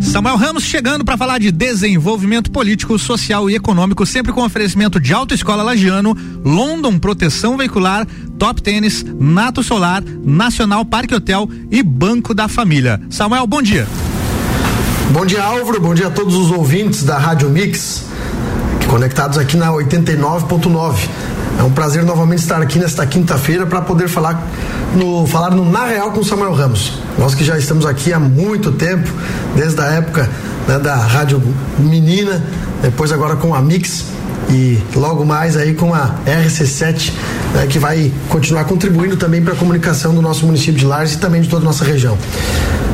Samuel Ramos chegando para falar de desenvolvimento político, social e econômico, sempre com oferecimento de Autoescola Lagiano, London Proteção Veicular, Top Tênis, Nato Solar, Nacional Parque Hotel e Banco da Família. Samuel, bom dia. Bom dia, Álvaro. Bom dia a todos os ouvintes da Rádio Mix, conectados aqui na 89.9. É um prazer novamente estar aqui nesta quinta-feira para poder falar no falar no Na Real com Samuel Ramos. Nós que já estamos aqui há muito tempo, desde a época né, da Rádio Menina, depois agora com a Mix e logo mais aí com a RC7, né, que vai continuar contribuindo também para a comunicação do nosso município de Lages e também de toda a nossa região.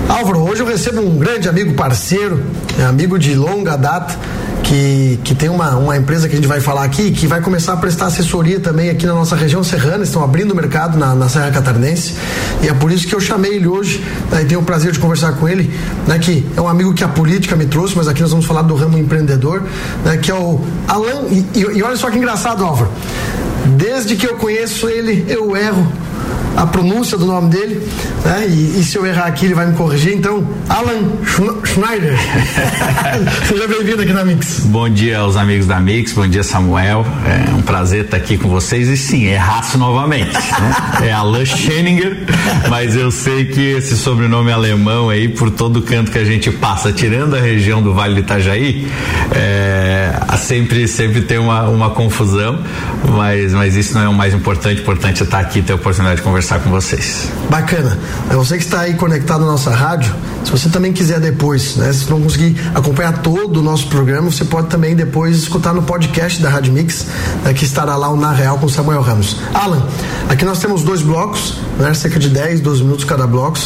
Álvaro, hoje eu recebo um grande amigo parceiro, é amigo de longa data, que, que tem uma, uma empresa que a gente vai falar aqui, que vai começar a prestar assessoria também aqui na nossa região serrana, estão abrindo o mercado na, na Serra Catarinense, e é por isso que eu chamei ele hoje, né, e tenho o prazer de conversar com ele, né, que é um amigo que a política me trouxe, mas aqui nós vamos falar do ramo empreendedor, né, que é o Alan, e, e, e olha só que engraçado, Álvaro, desde que eu conheço ele, eu erro a pronúncia do nome dele, né? E, e, se eu errar aqui, ele vai me corrigir. Então, Alan Schneider. Seja bem-vindo aqui na Mix. Bom dia aos amigos da Mix, bom dia Samuel. É um prazer estar aqui com vocês. E sim, erraço novamente. Né? É Alan Scheninger, mas eu sei que esse sobrenome alemão aí, por todo canto que a gente passa, tirando a região do Vale do Itajaí, é, sempre, sempre tem uma, uma confusão, mas, mas isso não é o mais importante. Importante é estar aqui ter a oportunidade de conversar conversar com vocês. Bacana. Você que está aí conectado na nossa rádio, se você também quiser depois, né, se não conseguir acompanhar todo o nosso programa, você pode também depois escutar no podcast da Rádio Mix, né, que estará lá o Na Real com Samuel Ramos. Alan, aqui nós temos dois blocos, né, cerca de 10, 12 minutos cada bloco,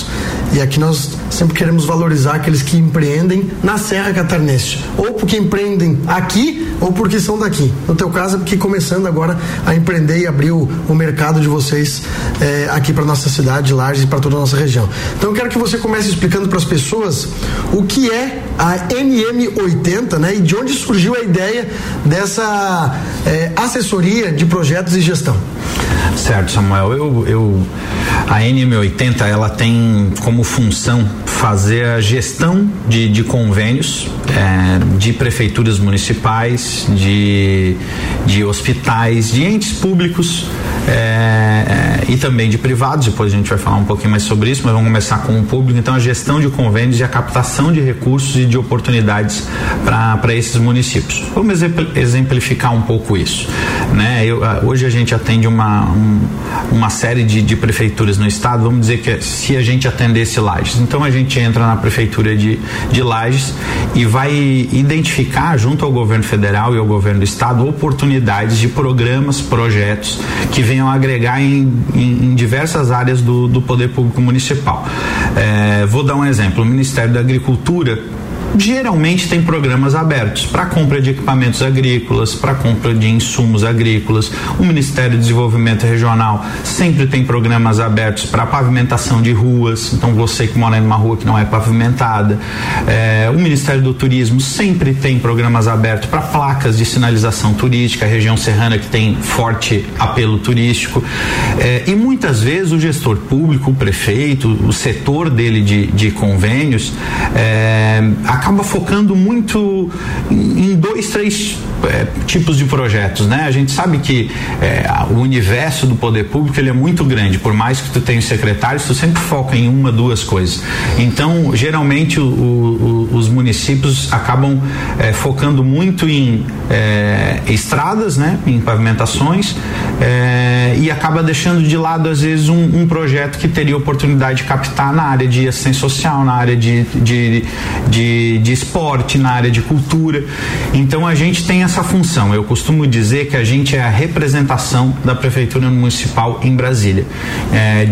e aqui nós sempre queremos valorizar aqueles que empreendem na Serra Catarinense, ou porque empreendem aqui ou porque são daqui. No teu caso é porque começando agora a empreender e abrir o, o mercado de vocês é, aqui para nossa cidade, Lages e para toda a nossa região. Então eu quero que você comece explicando para as pessoas o que é a NM80, né? E de onde surgiu a ideia dessa é, assessoria de projetos e gestão. Certo, Samuel. Eu, eu, a NM80 ela tem como função fazer a gestão de, de convênios é, de prefeituras municipais, de, de hospitais, de entes públicos é, é, e também de privados. Depois a gente vai falar um pouquinho mais sobre isso, mas vamos começar com o público. Então, a gestão de convênios e a captação de recursos e de oportunidades para esses municípios. Vamos exemplificar um pouco isso. Né? Eu, hoje a gente atende uma, um, uma série de, de prefeituras no estado. Vamos dizer que se a gente atendesse Lages, então a gente entra na prefeitura de, de Lages e vai identificar junto ao governo federal e ao governo do estado oportunidades de programas, projetos que venham agregar em, em, em diversas áreas do, do poder público municipal. É, vou dar um exemplo: o Ministério da Agricultura geralmente tem programas abertos para compra de equipamentos agrícolas, para compra de insumos agrícolas. O Ministério do Desenvolvimento Regional sempre tem programas abertos para pavimentação de ruas. Então você que mora em uma rua que não é pavimentada, é, o Ministério do Turismo sempre tem programas abertos para placas de sinalização turística, a região serrana que tem forte apelo turístico. É, e muitas vezes o gestor público, o prefeito, o setor dele de, de convênios, é, acaba focando muito em dois, três é, tipos de projetos, né? A gente sabe que é, o universo do poder público ele é muito grande, por mais que tu tenha secretários, tu sempre foca em uma, duas coisas. Então, geralmente o, o, os municípios acabam é, focando muito em é, estradas, né? Em pavimentações é, e acaba deixando de lado às vezes um, um, projeto que teria oportunidade de captar na área de assistência social, na área de, de, de de, esporte, na área de cultura. Então a gente tem essa função. Eu costumo dizer que a gente é a representação da Prefeitura Municipal em Brasília,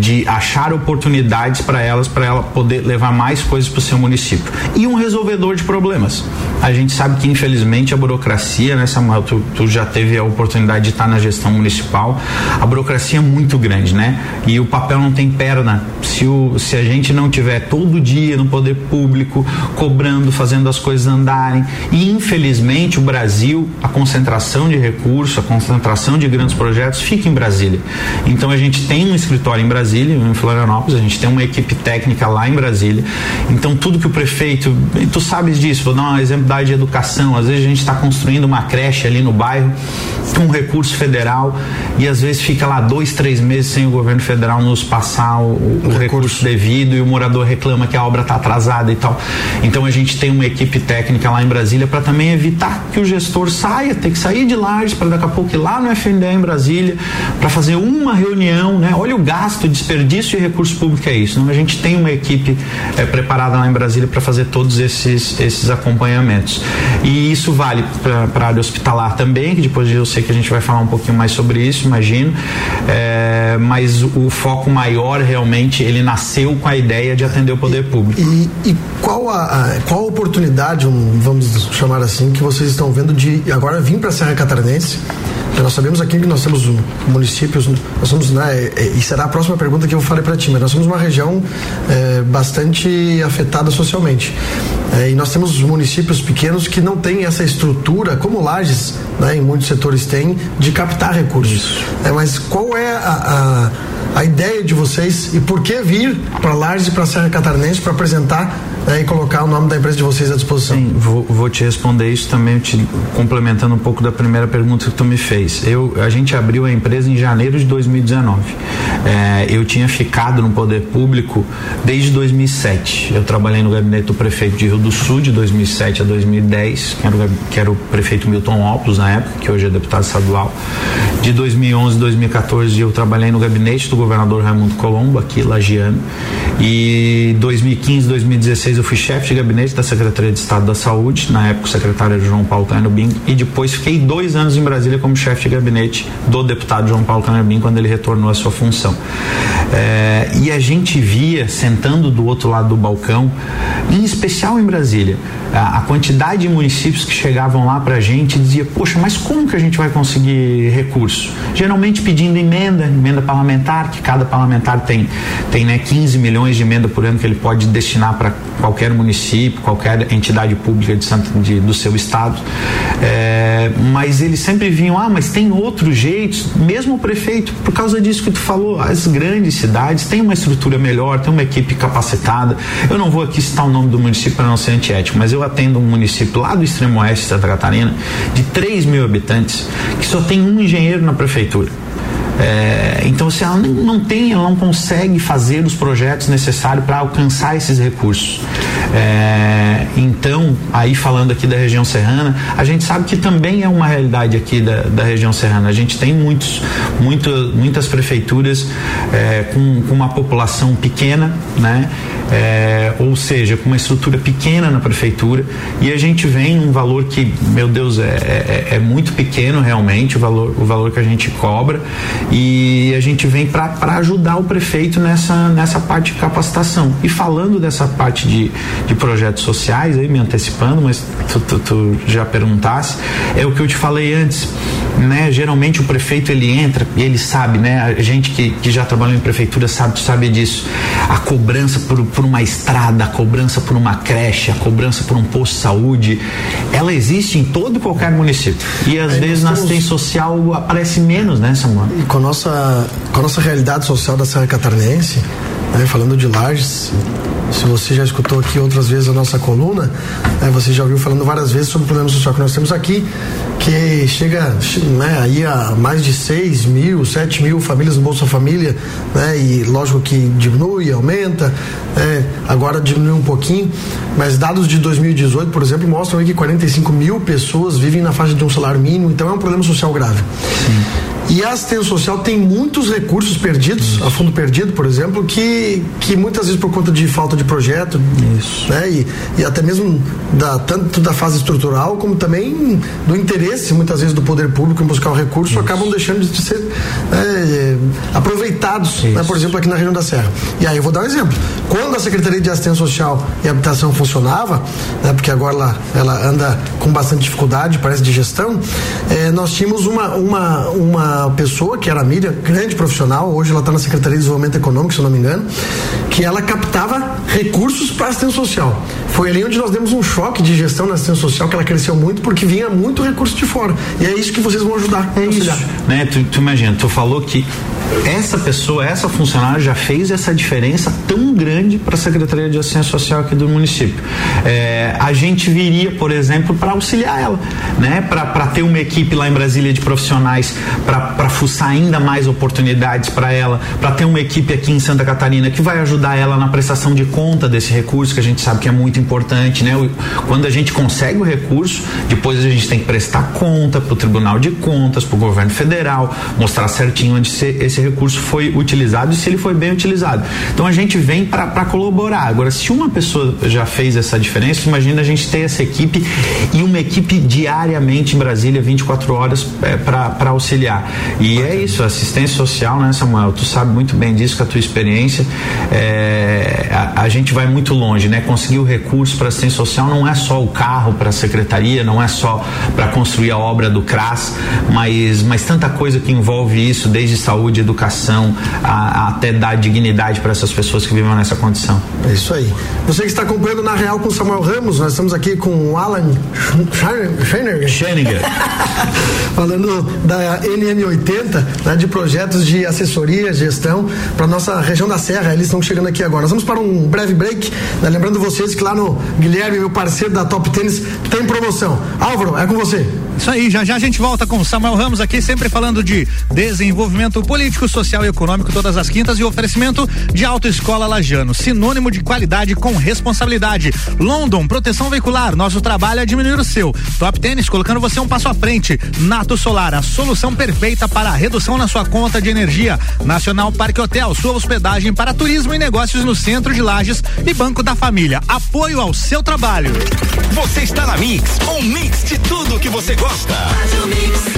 de achar oportunidades para elas, para ela poder levar mais coisas para o seu município. E um resolvedor de problemas. A gente sabe que infelizmente a burocracia, né, Samuel, tu, tu já teve a oportunidade de estar na gestão municipal, a burocracia é muito grande, né? E o papel não tem perna. Se, o, se a gente não tiver todo dia no poder público cobrando fazendo as coisas andarem. E infelizmente o Brasil, a concentração de recursos, a concentração de grandes projetos fica em Brasília. Então a gente tem um escritório em Brasília, em Florianópolis, a gente tem uma equipe técnica lá em Brasília. Então tudo que o prefeito, tu sabes disso, vou dar um exemplo de educação. Às vezes a gente está construindo uma creche ali no bairro com um recurso federal e às vezes fica lá dois, três meses sem o governo federal nos passar o, o recurso. recurso devido e o morador reclama que a obra está atrasada e tal. Então a gente tem uma equipe técnica lá em Brasília para também evitar que o gestor saia, ter que sair de Lages para daqui a pouco ir lá no FNDE em Brasília para fazer uma reunião, né? Olha o gasto, o desperdício de recurso público é isso. Então a gente tem uma equipe é, preparada lá em Brasília para fazer todos esses, esses acompanhamentos. E isso vale para a área hospitalar também, que depois eu sei que a gente vai falar um pouquinho mais sobre isso, imagino. É, mas o foco maior realmente ele nasceu com a ideia de atender o poder público. E, e qual a, a, qual a oportunidade, vamos chamar assim, que vocês estão vendo de agora vir para a Serra Catarinense? Nós sabemos aqui que nós temos municípios, nós somos, né, e será a próxima pergunta que eu falei para ti, mas nós somos uma região é, bastante afetada socialmente. É, e nós temos municípios pequenos que não têm essa estrutura, como Lages, né, em muitos setores têm, de captar recursos. É, mas qual é a, a, a, ideia de vocês e por que vir para Lages e para Serra Catarinense para apresentar né, e colocar o nome da empresa de vocês à disposição? Sim, vou, vou te responder isso também, te complementando um pouco da primeira pergunta que tu me fez. Eu, a gente abriu a empresa em janeiro de 2019. É, eu tinha ficado no poder público desde 2007. Eu trabalhei no gabinete do prefeito de Rio do Sul de 2007 a 2010, que era o, que era o prefeito Milton Opus na época, que hoje é deputado estadual. De 2011 a 2014 eu trabalhei no gabinete do governador Raimundo Colombo, aqui lagiano. E 2015, 2016 eu fui chefe de gabinete da Secretaria de Estado da Saúde, na época o secretário João Paulo Caino Bing, e depois fiquei dois anos em Brasília como chefe de gabinete do deputado João Paulo Caino Bing quando ele retornou à sua função. É, e a gente via, sentando do outro lado do balcão, em especial em Brasília, a, a quantidade de municípios que chegavam lá para a gente dizia, poxa, mas como que a gente vai conseguir recurso? Geralmente pedindo emenda, emenda parlamentar, que cada parlamentar tem, tem né, 15 milhões de emenda por ano que ele pode destinar para qualquer município, qualquer entidade pública de, de do seu estado. É, mas eles sempre vinham, ah, mas tem outros jeitos, mesmo o prefeito, por causa disso que tu falou, as grandes cidades têm uma estrutura melhor, tem uma equipe capacitada. Eu não vou aqui citar o nome do município para não ser antiético, mas eu atendo um município lá do extremo oeste de Santa Catarina, de 3 mil habitantes, que só tem um engenheiro na prefeitura. É, então, se ela não tem, ela não consegue fazer os projetos necessários para alcançar esses recursos. É, então, aí falando aqui da região serrana, a gente sabe que também é uma realidade aqui da, da região serrana. A gente tem muitos, muito, muitas prefeituras é, com, com, uma população pequena, né? É, ou seja, com uma estrutura pequena na prefeitura, e a gente vem num valor que, meu Deus, é, é, é muito pequeno realmente o valor, o valor que a gente cobra, e a gente vem para ajudar o prefeito nessa, nessa parte de capacitação. E falando dessa parte de, de projetos sociais, aí me antecipando, mas tu, tu, tu já perguntasse, é o que eu te falei antes, né? Geralmente o prefeito ele entra e ele sabe, né? A gente que, que já trabalhou em prefeitura sabe, sabe disso. A cobrança por, por uma estrada, a cobrança por uma creche, a cobrança por um posto de saúde, ela existe em todo e qualquer município. E às vezes na assistência social aparece menos, né, Samuel? Com a nossa, com a nossa realidade social da Serra Catarinense, né, falando de Lages, se você já escutou aqui outras vezes a nossa coluna, né, você já ouviu falando várias vezes sobre o problema social que nós temos aqui, que chega né, aí a mais de 6 mil, 7 mil famílias no Bolsa Família, né, e lógico que diminui, aumenta, né, agora diminui um pouquinho, mas dados de 2018, por exemplo, mostram que 45 mil pessoas vivem na faixa de um salário mínimo, então é um problema social grave. Sim. E a assistência social tem muitos recursos perdidos, a fundo perdido, por exemplo, que, que muitas vezes por conta de falta de projeto, Isso. né? E, e até mesmo da, tanto da fase estrutural como também do interesse, muitas vezes, do poder público em buscar o recurso, Isso. acabam deixando de ser é, aproveitados, né? por exemplo, aqui na região da Serra. E aí eu vou dar um exemplo. Quando a Secretaria de Assistência Social e Habitação funcionava, né? porque agora ela, ela anda com bastante dificuldade, parece, de gestão, é, nós tínhamos uma, uma, uma pessoa, que era a Miriam, grande profissional, hoje ela está na Secretaria de Desenvolvimento Econômico, se não me engano, que ela captava recursos para assistência social. Foi ali onde nós demos um choque de gestão na assistência social, que ela cresceu muito porque vinha muito recurso de fora. E é isso que vocês vão ajudar. É isso. Né? Tu, tu imagina, tu falou que essa pessoa, essa funcionária já fez essa diferença tão grande para a Secretaria de Assistência Social aqui do município. É, a gente viria, por exemplo, para auxiliar ela, né? Para ter uma equipe lá em Brasília de profissionais para fuçar ainda mais oportunidades para ela, para ter uma equipe aqui em Santa Catarina que vai ajudar ela na prestação de conta desse recurso que a gente sabe que é muito importante, né? Quando a gente consegue o recurso, depois a gente tem que prestar conta para o Tribunal de Contas, para o governo federal, mostrar certinho onde esse recurso foi utilizado e se ele foi bem utilizado. Então a gente vem para colaborar. Agora, se uma pessoa já fez essa diferença, imagina a gente ter essa equipe e uma equipe diariamente em Brasília, 24 horas é, para auxiliar. E é isso, assistência social, né, Samuel? Tu sabe muito bem disso com a tua experiência. É, a, a, gente vai muito longe, né? Conseguir o recurso para assistência social não é só o carro para a secretaria, não é só para construir a obra do CRAS, mas, mas tanta coisa que envolve isso, desde saúde, educação, a, a até dar dignidade para essas pessoas que vivem nessa condição. É isso aí. Você que está acompanhando na Real com Samuel Ramos, nós estamos aqui com o Alan Scheninger. Falando da NM80, né, de projetos de assessoria, gestão para nossa região da Serra. Eles estão chegando aqui agora. Nós vamos para um breve break. Né, lembrando vocês que lá no Guilherme, meu parceiro da Top Tênis, tem promoção. Álvaro, é com você. Isso aí, já já a gente volta com Samuel Ramos aqui, sempre falando de desenvolvimento político, social e econômico todas as quintas e oferecimento de Autoescola Lajano, sinônimo de qualidade com responsabilidade. London, proteção veicular, nosso trabalho é diminuir o seu. Top Tênis, colocando você um passo à frente. Nato Solar, a solução perfeita para a redução na sua conta de energia. Nacional Parque Hotel, sua hospedagem para turismo e negócios no centro de Lages e Banco da Família. Apoio ao seu trabalho. Você está na Mix, um mix de tudo que você gosta gosta.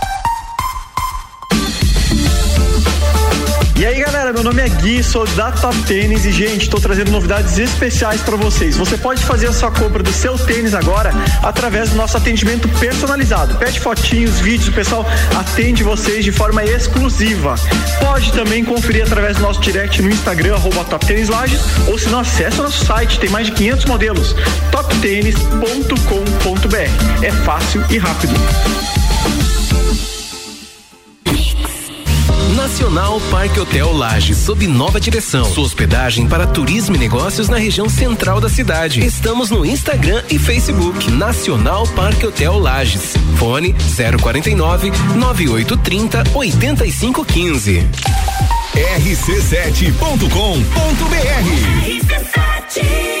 E aí galera, meu nome é Gui, sou da Top Tênis e gente, estou trazendo novidades especiais para vocês. Você pode fazer a sua compra do seu tênis agora através do nosso atendimento personalizado. Pede fotinhos, vídeos, o pessoal atende vocês de forma exclusiva. Pode também conferir através do nosso direct no Instagram, arroba Top Tênis Lages, ou se não, acessa nosso site, tem mais de 500 modelos, toptênis.com.br. É fácil e rápido. Nacional Parque Hotel Laje, sob nova direção. Sua hospedagem para turismo e negócios na região central da cidade. Estamos no Instagram e Facebook. Nacional Parque Hotel Lages. Fone 049 9830 8515. rc7.com.br RC7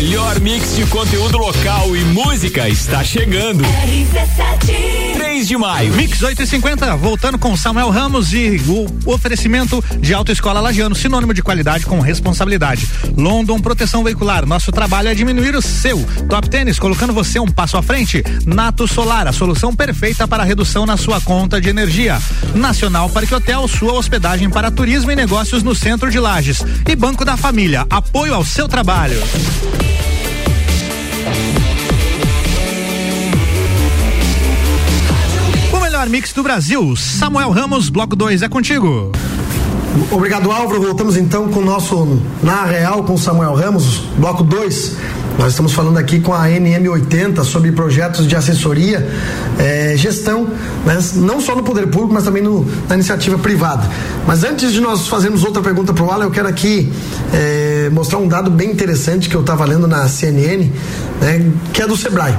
Melhor mix de conteúdo local e música está chegando. RC7. 3 de maio. Mix 850, voltando com Samuel Ramos e o oferecimento de Autoescola Lagiano, sinônimo de qualidade com responsabilidade. London Proteção Veicular, nosso trabalho é diminuir o seu. Top Tênis, colocando você um passo à frente. Nato Solar, a solução perfeita para redução na sua conta de energia. Nacional Parque Hotel, sua hospedagem para turismo e negócios no centro de Lages. E Banco da Família, apoio ao seu trabalho. Melhor mix do Brasil, Samuel Ramos, Bloco 2, é contigo. Obrigado, Álvaro. Voltamos então com o nosso Na Real com Samuel Ramos, bloco 2. Nós estamos falando aqui com a NM80 sobre projetos de assessoria, eh, gestão, né? não só no poder público, mas também no, na iniciativa privada. Mas antes de nós fazermos outra pergunta para o Alan, eu quero aqui eh, mostrar um dado bem interessante que eu estava lendo na CNN, né? que é do Sebrae.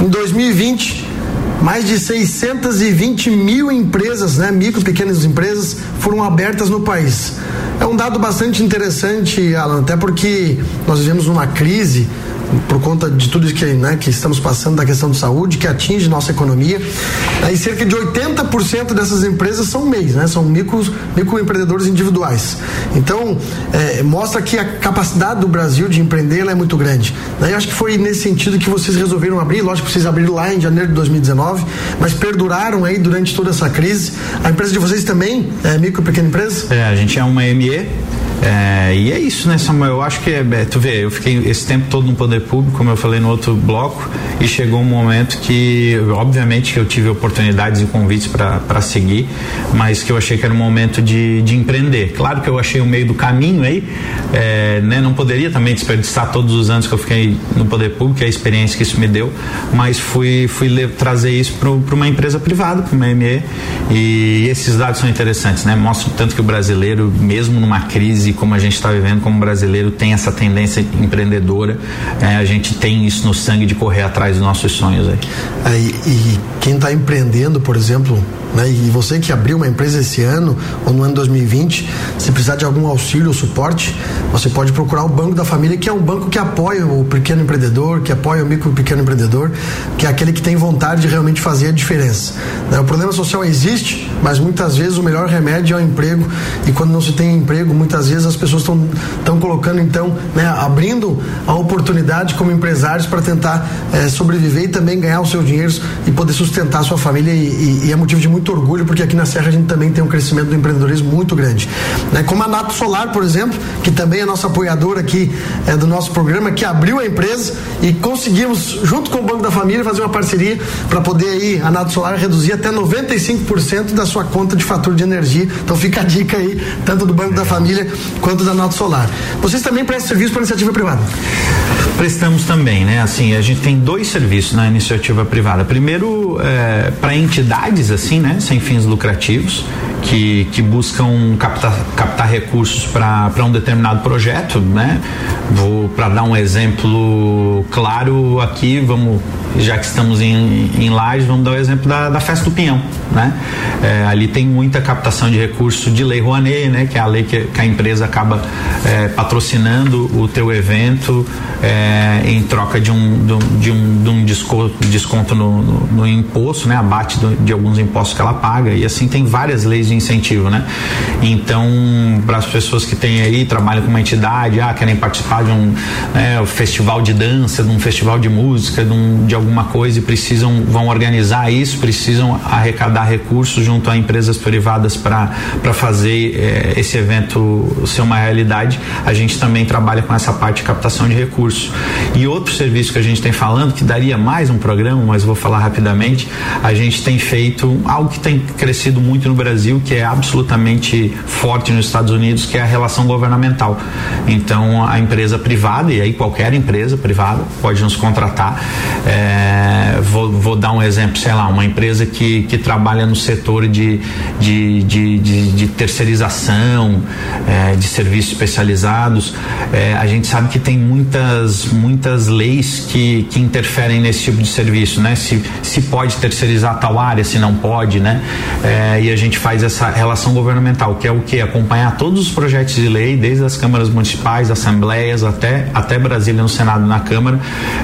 Em 2020, mais de 620 mil empresas, né, micro pequenas empresas, foram abertas no país. É um dado bastante interessante, Alan, até porque nós vivemos uma crise por conta de tudo isso que, né, que estamos passando da questão de saúde, que atinge nossa economia. Aí cerca de 80% dessas empresas são MEIs, né, são micro, microempreendedores individuais. Então, é, mostra que a capacidade do Brasil de empreender é muito grande. Né, eu acho que foi nesse sentido que vocês resolveram abrir, lógico que vocês abriram lá em janeiro de 2019, mas perduraram aí durante toda essa crise. A empresa de vocês também é micro pequena empresa? É, a gente é uma ME, é, e é isso, né, Samuel? Eu acho que, é, tu vê, eu fiquei esse tempo todo no poder público, como eu falei no outro bloco, e chegou um momento que, obviamente, eu tive oportunidades e convites para seguir, mas que eu achei que era um momento de, de empreender. Claro que eu achei o meio do caminho aí, é, né? Não poderia também desperdiçar todos os anos que eu fiquei no poder público, a experiência que isso me deu, mas fui, fui trazer isso para uma empresa privada, para uma ME, e esses dados são interessantes, né? Mostram tanto que o brasileiro, mesmo numa crise e como a gente está vivendo como brasileiro, tem essa tendência empreendedora. É, a gente tem isso no sangue de correr atrás dos nossos sonhos aí. E, e quem está empreendendo, por exemplo, né, e você que abriu uma empresa esse ano ou no ano 2020, se precisar de algum auxílio ou suporte, você pode procurar o Banco da Família, que é um banco que apoia o pequeno empreendedor, que apoia o micro pequeno empreendedor, que é aquele que tem vontade de realmente fazer a diferença. Né? O problema social existe, mas muitas vezes o melhor remédio é o emprego e quando não se tem emprego, muitas vezes as pessoas estão colocando então, né, abrindo a oportunidade como empresários para tentar é, sobreviver e também ganhar os seus dinheiros e poder sustentar a sua família e, e, e, é motivo de muito orgulho porque aqui na Serra a gente também tem um crescimento do empreendedorismo muito grande. Né? Como a Nato Solar, por exemplo, que também é nossa apoiadora aqui é, do nosso programa, que abriu a empresa e conseguimos, junto com o Banco da Família, fazer uma parceria para poder aí a Nato Solar reduzir até 95% da sua conta de fatura de energia. Então fica a dica aí, tanto do Banco da Família quanto da Nato Solar. Vocês também prestam serviço para iniciativa privada? Prestamos também, né? Assim, a gente tem dois serviços na iniciativa privada. Primeiro, é, para entidades, assim, né? Sem fins lucrativos, que, que buscam captar, captar recursos para um determinado projeto, né? Vou para dar um exemplo claro aqui, vamos já que estamos em, em Lages, vamos dar o exemplo da, da Festa do Pinhão, né? É, ali tem muita captação de recursos de lei Rouanet, né? Que é a lei que, que a empresa acaba é, patrocinando o teu evento é, em troca de um, de um, de um desconto, desconto no, no, no imposto, né? Abate do, de alguns impostos que ela paga e assim tem várias leis de incentivo, né? Então, para as pessoas que têm aí, trabalham com uma entidade, ah, querem participar de um né, festival de dança, de um festival de música, de, um, de alguma coisa e precisam, vão organizar isso, precisam arrecadar recursos junto a empresas privadas para fazer eh, esse evento ser uma realidade, a gente também trabalha com essa parte de captação de recursos. E outro serviço que a gente tem falando, que daria mais um programa, mas vou falar rapidamente, a gente tem feito algo que tem crescido muito no Brasil, que é absolutamente forte nos Estados Unidos, que é a relação governamental. Então, a empresa privada, e aí qualquer empresa privada pode nos contratar. É, vou, vou, dar um exemplo, sei lá, uma empresa que, que trabalha no setor de, de, de, de, de terceirização, é, de serviços especializados. É, a gente sabe que tem muitas, muitas leis que, que interferem nesse tipo de serviço, né? Se, se pode terceirizar tal área, se não pode, né? É, e a gente faz essa relação governamental, que é o que? Acompanhar todos os projetos de lei, desde as câmaras municipais, assembleias, até, até Brasília no Senado na Câmara,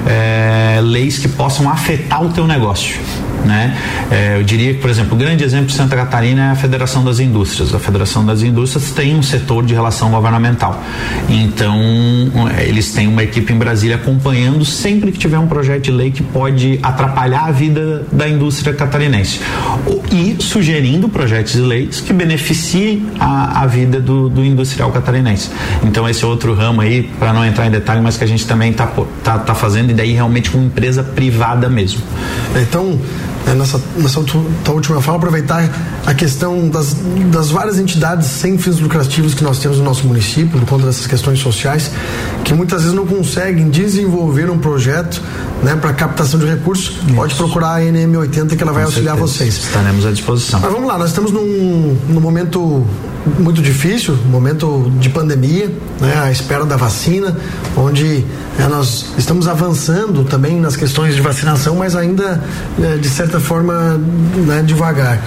é, leis que possam afetar o teu negócio. Né? É, eu diria que, por exemplo, o grande exemplo de Santa Catarina é a Federação das Indústrias. A Federação das Indústrias tem um setor de relação governamental. Então, eles têm uma equipe em Brasília acompanhando sempre que tiver um projeto de lei que pode atrapalhar a vida da indústria catarinense. E sugerindo projetos de leis que beneficiem a, a vida do, do, industrial catarinense. Então, esse é outro ramo aí, para não entrar em detalhe, mas que a gente também está tá, tá fazendo, e daí realmente com empresa privada mesmo. Então, é, nessa, nessa última fala, aproveitar a questão das, das várias entidades sem fins lucrativos que nós temos no nosso município, por conta dessas questões sociais, que muitas vezes não conseguem desenvolver um projeto né, para captação de recursos. Isso. Pode procurar a NM80 que ela vai Com auxiliar certeza. vocês. Estaremos à disposição. Mas vamos lá, nós estamos num, num momento muito difícil, momento de pandemia, né, à espera da vacina, onde é, nós estamos avançando também nas questões de vacinação, mas ainda é, de certa forma né, devagar.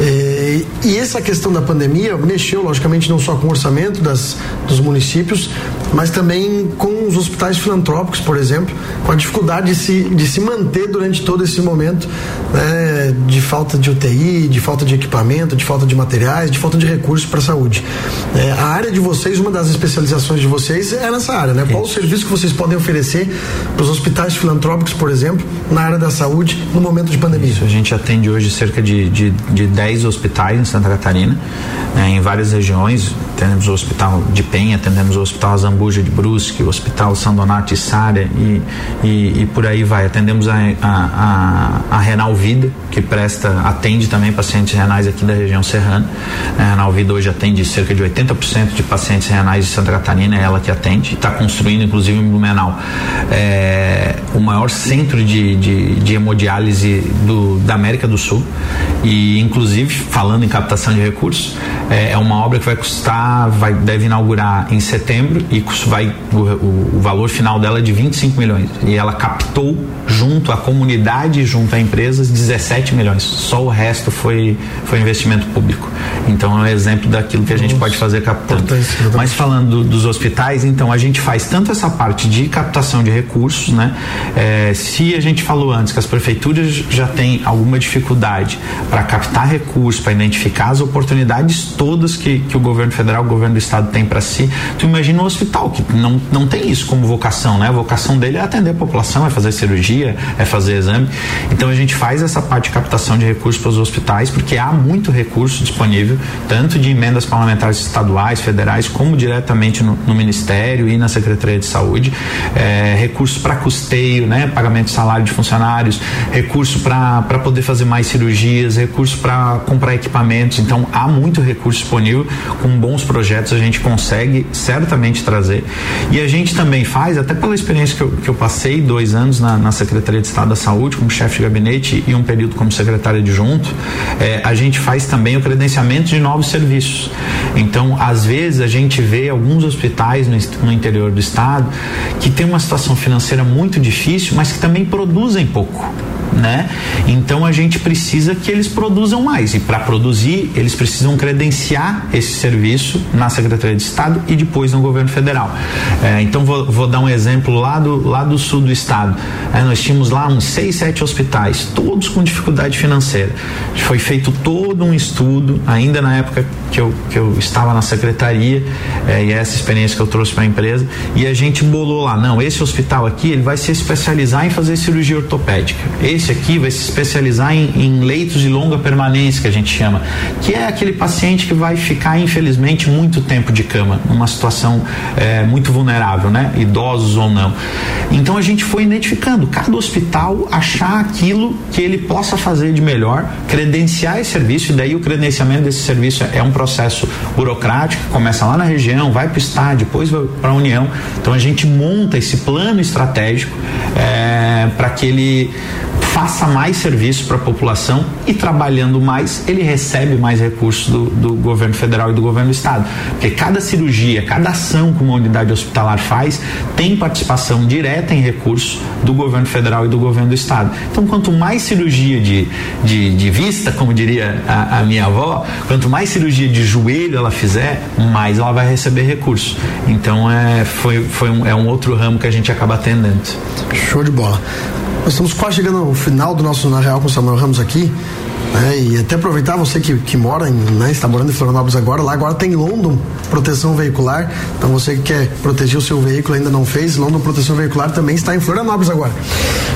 É, e essa questão da pandemia mexeu, logicamente, não só com o orçamento das, dos municípios, mas também com os hospitais filantrópicos, por exemplo, com a dificuldade de se, de se manter durante todo esse momento né, de falta de UTI, de falta de equipamento, de falta de materiais, de falta de recursos para a saúde. É, a área de vocês, uma das especializações de vocês é nessa área, né? Qual o serviço que vocês podem oferecer para os hospitais filantrópicos, por exemplo, na área da saúde no momento de pandemia? Isso, a gente atende hoje cerca de, de, de 10 hospitais em Santa Catarina, né, em várias regiões. Temos o Hospital de Penha, temos o Hospital Zambuja de Brusque, o Hospital São Donato e Sária e, e, e, por aí vai. Atendemos a, a, a, a, Renal Vida, que presta, atende também pacientes renais aqui da região serrana. A Renal Vida hoje atende cerca de 80% de pacientes renais de Santa Catarina, é ela que atende. Está construindo, inclusive, em Blumenau, é, o maior centro de, de, de hemodiálise do, da América do Sul. E, inclusive, falando em captação de recursos, é, é uma obra que vai custar, vai, deve inaugurar em setembro e vai, o, o, o valor final dela é de 25 milhões. E ela captou junto à comunidade, junto a empresas, 17 milhões. Só o resto foi, foi investimento público. Então é um exemplo daquilo que a gente Nossa, pode fazer captando. Mas falando do, dos hospitais, então a gente faz tanto essa parte de captação de recursos, né? É, se a gente falou antes que as prefeituras já têm alguma dificuldade para captar recursos, para identificar as oportunidades todas que, que o governo federal, o governo do estado tem para si, tu imagina um hospital que não, não tem isso como vocação, né? A vocação dele é atender a população, é fazer cirurgia, é fazer exame. Então a gente faz essa parte de captação de recursos para os hospitais, porque há muito recurso disponível, tanto de emendas parlamentares estaduais, federais, como diretamente no, no Ministério e na Secretaria de Saúde, é, recursos para custeio, né? Pagamento de salário de funcionários, recurso para poder fazer mais cirurgias, recurso para comprar equipamentos. Então há muito recurso disponível, com bons projetos a gente consegue certamente trazer. E a gente também faz, até pela experiência que eu, que eu passei, dois anos na, na Secretaria de Estado da Saúde, como chefe de gabinete e um período como secretário adjunto, é, a gente faz também o credenciamento de novos serviços. Então, às vezes, a gente vê alguns hospitais no, no interior do estado que tem uma situação financeira muito difícil, mas que também produzem pouco né? Então a gente precisa que eles produzam mais e para produzir eles precisam credenciar esse serviço na Secretaria de Estado e depois no governo federal. É, então vou, vou, dar um exemplo lá do, lá do sul do estado. É, nós tínhamos lá uns seis, sete hospitais, todos com dificuldade financeira. Foi feito todo um estudo, ainda na época que eu, que eu estava na secretaria, é, e essa experiência que eu trouxe para a empresa, e a gente bolou lá, não, esse hospital aqui ele vai se especializar em fazer cirurgia ortopédica. Esse esse aqui vai se especializar em, em leitos de longa permanência, que a gente chama, que é aquele paciente que vai ficar, infelizmente, muito tempo de cama, numa situação é, muito vulnerável, né? Idosos ou não. Então a gente foi identificando cada hospital achar aquilo que ele possa fazer de melhor, credenciar esse serviço, e daí o credenciamento desse serviço é um processo burocrático, começa lá na região, vai para o estado, depois vai para a União. Então a gente monta esse plano estratégico é, para que ele faça mais serviço para a população e trabalhando mais, ele recebe mais recursos do, do, governo federal e do governo do estado. Porque cada cirurgia, cada ação que uma unidade hospitalar faz tem participação direta em recursos do governo federal e do governo do estado. Então, quanto mais cirurgia de, de, de vista, como diria a, a, minha avó, quanto mais cirurgia de joelho ela fizer, mais ela vai receber recursos. Então, é, foi, foi um, é um outro ramo que a gente acaba atendendo. Show de bola. Nós estamos quase chegando ao final do nosso Na Real com o Samuel Ramos aqui. É, e até aproveitar você que, que mora em, né, está morando em Florianópolis agora, lá agora tem London Proteção Veicular. Então você que quer proteger o seu veículo ainda não fez, London Proteção Veicular também está em Florianópolis agora.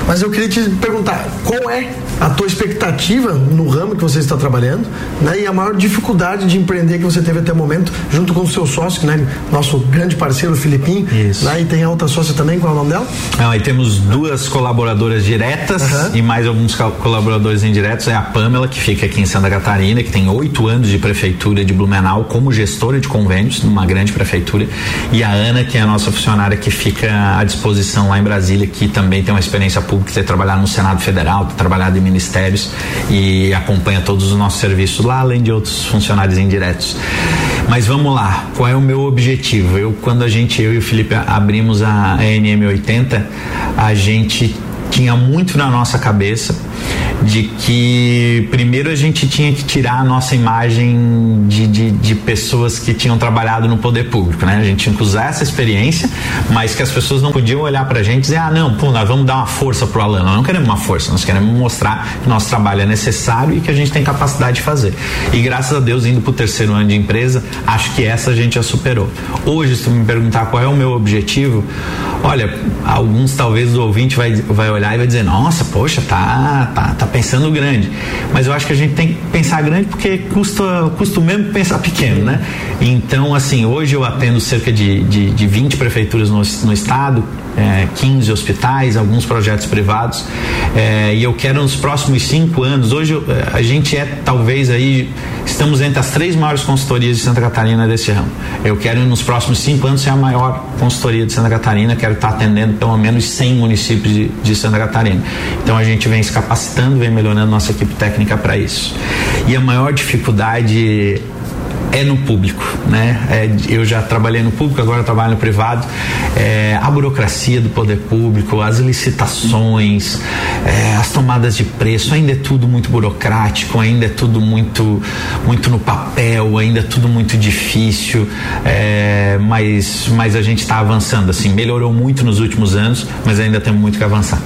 Mas eu queria te perguntar, qual é a tua expectativa no ramo que você está trabalhando, né? E a maior dificuldade de empreender que você teve até o momento, junto com o seu sócio, né? Nosso grande parceiro, o Filipinho. Isso. Né? E tem a outra sócia também, qual é o nome dela? Não, aí temos duas colaboradoras diretas uhum. E mais alguns colaboradores indiretos. É a Pamela, que fica aqui em Santa Catarina, que tem oito anos de prefeitura de Blumenau como gestora de convênios, numa grande prefeitura. E a Ana, que é a nossa funcionária que fica à disposição lá em Brasília, que também tem uma experiência pública, ter trabalhado no Senado Federal, ter trabalhado em ministérios e acompanha todos os nossos serviços lá, além de outros funcionários indiretos. Mas vamos lá, qual é o meu objetivo? Eu, quando a gente, eu e o Felipe abrimos a NM80, a gente tinha muito na nossa cabeça de que primeiro a gente tinha que tirar a nossa imagem de, de, de, pessoas que tinham trabalhado no poder público, né? A gente tinha que usar essa experiência, mas que as pessoas não podiam olhar pra gente e dizer, ah, não, pô, nós vamos dar uma força pro Alan. Nós não queremos uma força, nós queremos mostrar que nosso trabalho é necessário e que a gente tem capacidade de fazer. E graças a Deus, indo pro terceiro ano de empresa, acho que essa a gente já superou. Hoje, se tu me perguntar qual é o meu objetivo, olha, alguns talvez o ouvinte vai, vai olhar e vai dizer, nossa, poxa, tá, tá, tá pensando grande. Mas eu acho que a gente tem que pensar grande porque custa, custa mesmo pensar pequeno, né? Então, assim, hoje eu atendo cerca de, de, de 20 prefeituras no, no estado, é, 15 hospitais, alguns projetos privados, é, e eu quero nos próximos cinco anos, hoje é, a gente é talvez aí, estamos entre as três maiores consultorias de Santa Catarina desse ramo. Eu quero nos próximos cinco anos ser a maior consultoria de Santa Catarina, quero estar atendendo pelo menos 100 municípios de, de Santa Catarina. Então a gente vem se capacitando, vem melhorando nossa equipe técnica para isso. E a maior dificuldade é no público, né? É, eu já trabalhei no público, agora trabalho no privado. É, a burocracia do poder público, as licitações, é, as tomadas de preço, ainda é tudo muito burocrático, ainda é tudo muito, muito no papel, ainda é tudo muito difícil, é, mas, mas a gente está avançando, assim, melhorou muito nos últimos anos, mas ainda temos muito que avançar.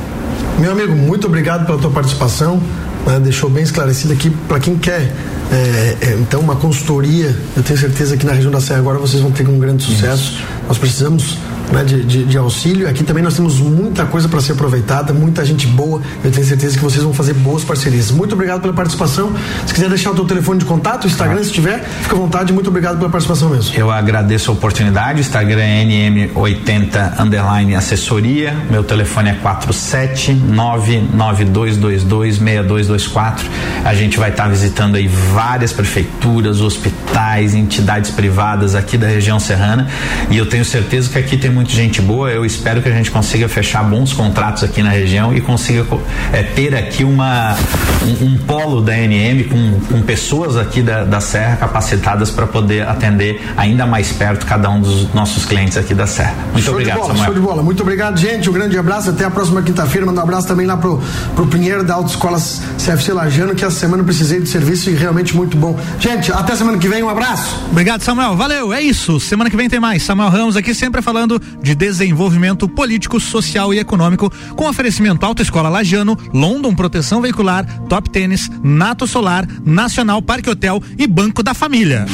Meu amigo, muito obrigado pela tua participação. Né? Deixou bem esclarecido aqui para quem quer é, é, então, uma consultoria, eu tenho certeza que na região da Serra agora vocês vão ter um grande sucesso. Isso. Nós precisamos né, de, de, de, auxílio. Aqui também nós temos muita coisa para ser aproveitada, muita gente boa. Eu tenho certeza que vocês vão fazer boas parcerias. Muito obrigado pela participação. Se quiser deixar o teu telefone de contato, Instagram, ah. se tiver, fica à vontade. Muito obrigado pela participação mesmo. Eu agradeço a oportunidade. Instagram é NM80 underline assessoria. Meu telefone é 47992226224. A gente vai estar tá visitando aí várias prefeituras, hospitais, entidades privadas aqui da região serrana. E eu tenho certeza que aqui tem muita gente boa. Eu espero que a gente consiga fechar bons contratos aqui na região e consiga é, ter aqui uma um, um, polo da NM com, com pessoas aqui da, da Serra capacitadas para poder atender ainda mais perto cada um dos nossos clientes aqui da Serra. Muito show obrigado, de bola, Samuel. Show de bola. Muito obrigado, gente. Um grande abraço. Até a próxima quinta-feira. Manda um abraço também lá pro, pro Pinheiro da Autoescola CFC Lajano, que essa semana eu precisei de serviço e realmente muito bom. Gente, até semana que vem. Um abraço. Obrigado, Samuel. Valeu. É isso. Semana que vem tem mais. Samuel Ramos aqui sempre falando de desenvolvimento político, social e econômico, com oferecimento Autoescola Lajano, London Proteção Veicular, Top Tênis, Nato Solar, Nacional Parque Hotel e Banco da Família.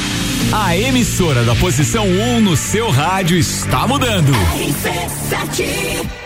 A emissora da posição 1 um no seu rádio está mudando. RC7